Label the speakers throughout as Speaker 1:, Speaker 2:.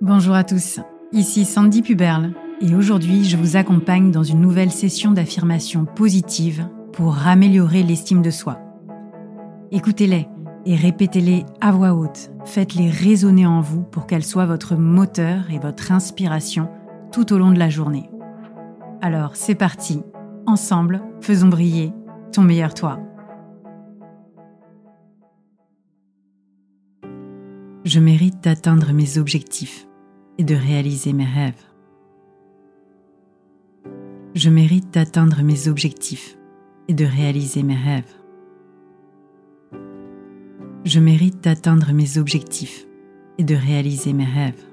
Speaker 1: Bonjour à tous, ici Sandy Puberle et aujourd'hui je vous accompagne dans une nouvelle session d'affirmation positive pour améliorer l'estime de soi. Écoutez-les et répétez-les à voix haute, faites-les résonner en vous pour qu'elles soient votre moteur et votre inspiration tout au long de la journée. Alors c'est parti, ensemble, faisons briller ton meilleur toi. Je mérite d'atteindre mes objectifs et de réaliser mes rêves. Je mérite d'atteindre mes objectifs et de réaliser mes rêves. Je mérite d'atteindre mes objectifs et de réaliser mes rêves.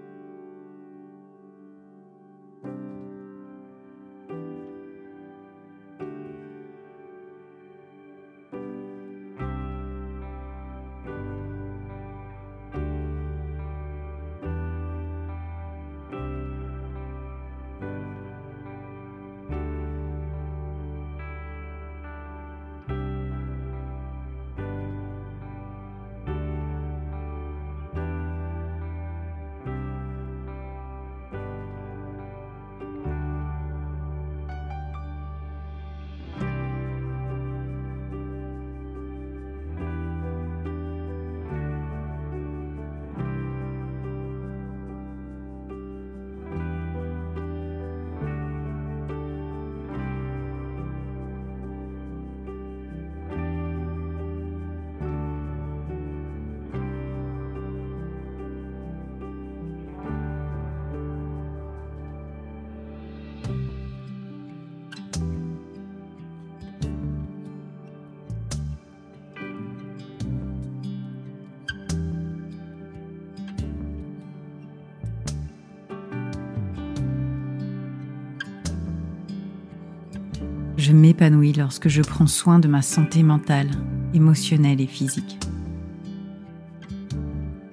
Speaker 1: Je m'épanouis lorsque je prends soin de ma santé mentale, émotionnelle et physique.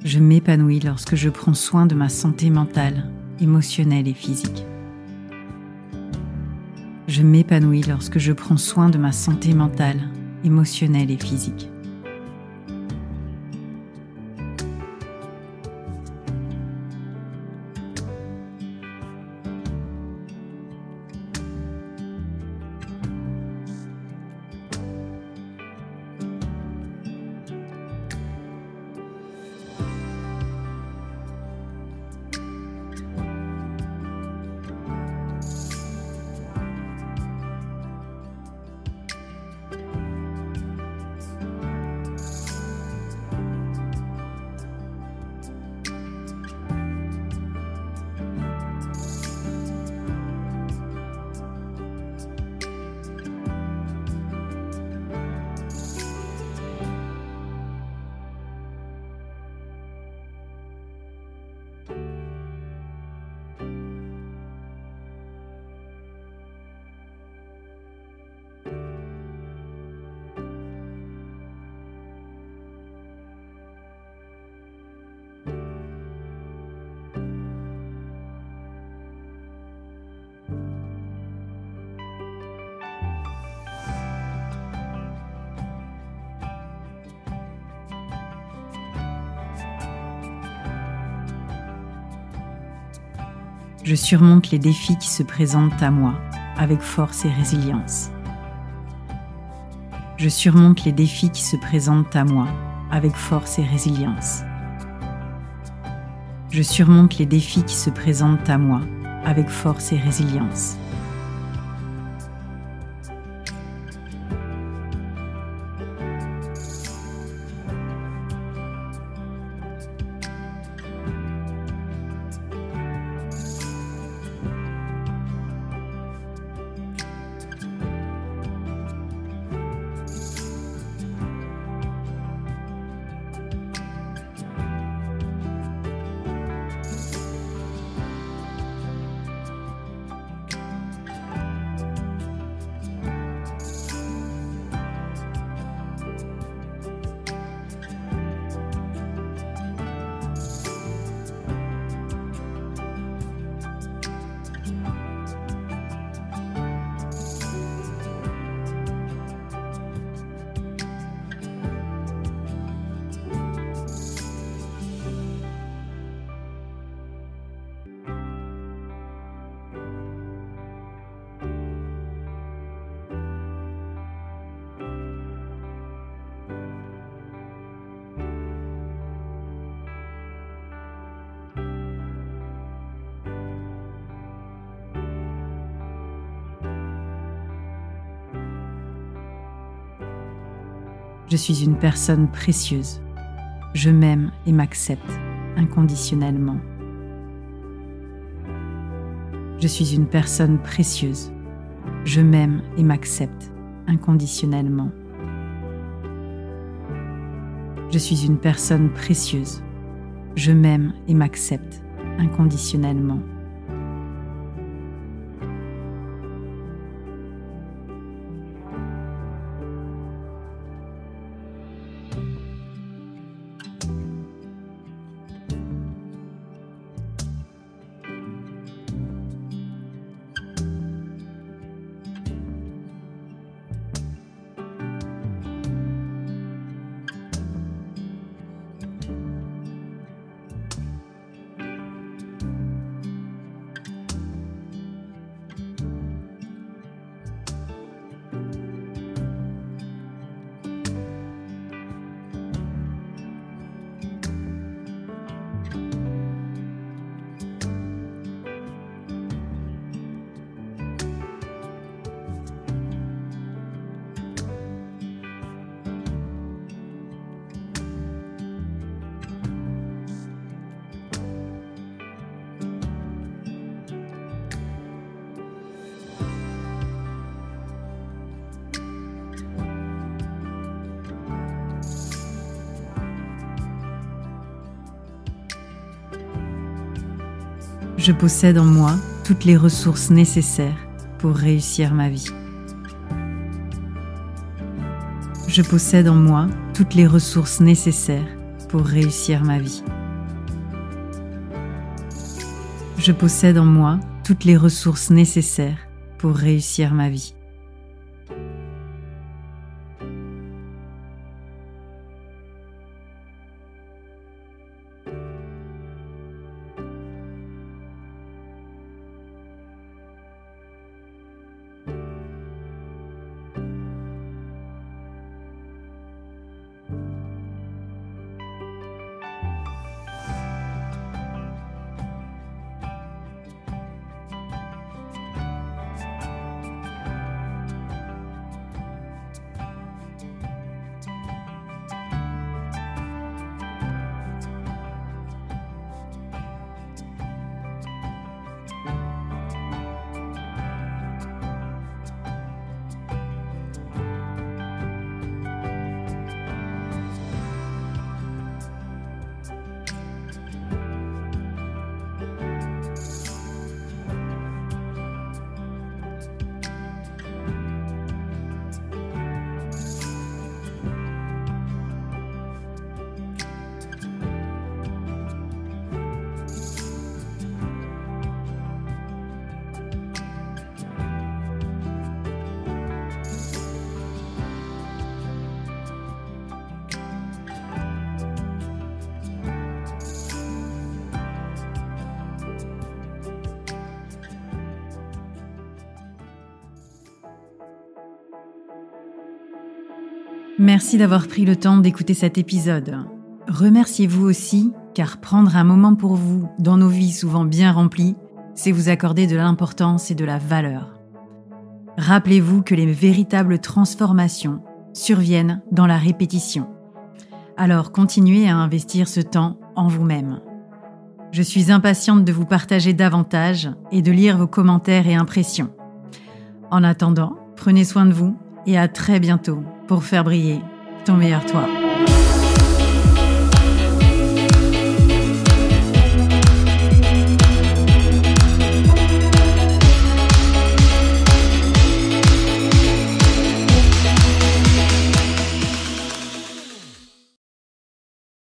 Speaker 1: Je m'épanouis lorsque je prends soin de ma santé mentale, émotionnelle et physique. Je m'épanouis lorsque je prends soin de ma santé mentale, émotionnelle et physique. Je surmonte les défis qui se présentent à moi avec force et résilience. Je surmonte les défis qui se présentent à moi avec force et résilience. Je surmonte les défis qui se présentent à moi avec force et résilience. Je suis une personne précieuse. Je m'aime et m'accepte inconditionnellement. Je suis une personne précieuse. Je m'aime et m'accepte inconditionnellement. Je suis une personne précieuse. Je m'aime et m'accepte inconditionnellement. Je possède en moi toutes les ressources nécessaires pour réussir ma vie. Je possède en moi toutes les ressources nécessaires pour réussir ma vie. Je possède en moi toutes les ressources nécessaires pour réussir ma vie. Merci d'avoir pris le temps d'écouter cet épisode. Remerciez-vous aussi, car prendre un moment pour vous dans nos vies souvent bien remplies, c'est vous accorder de l'importance et de la valeur. Rappelez-vous que les véritables transformations surviennent dans la répétition. Alors continuez à investir ce temps en vous-même. Je suis impatiente de vous partager davantage et de lire vos commentaires et impressions. En attendant, prenez soin de vous et à très bientôt pour faire briller ton meilleur toi.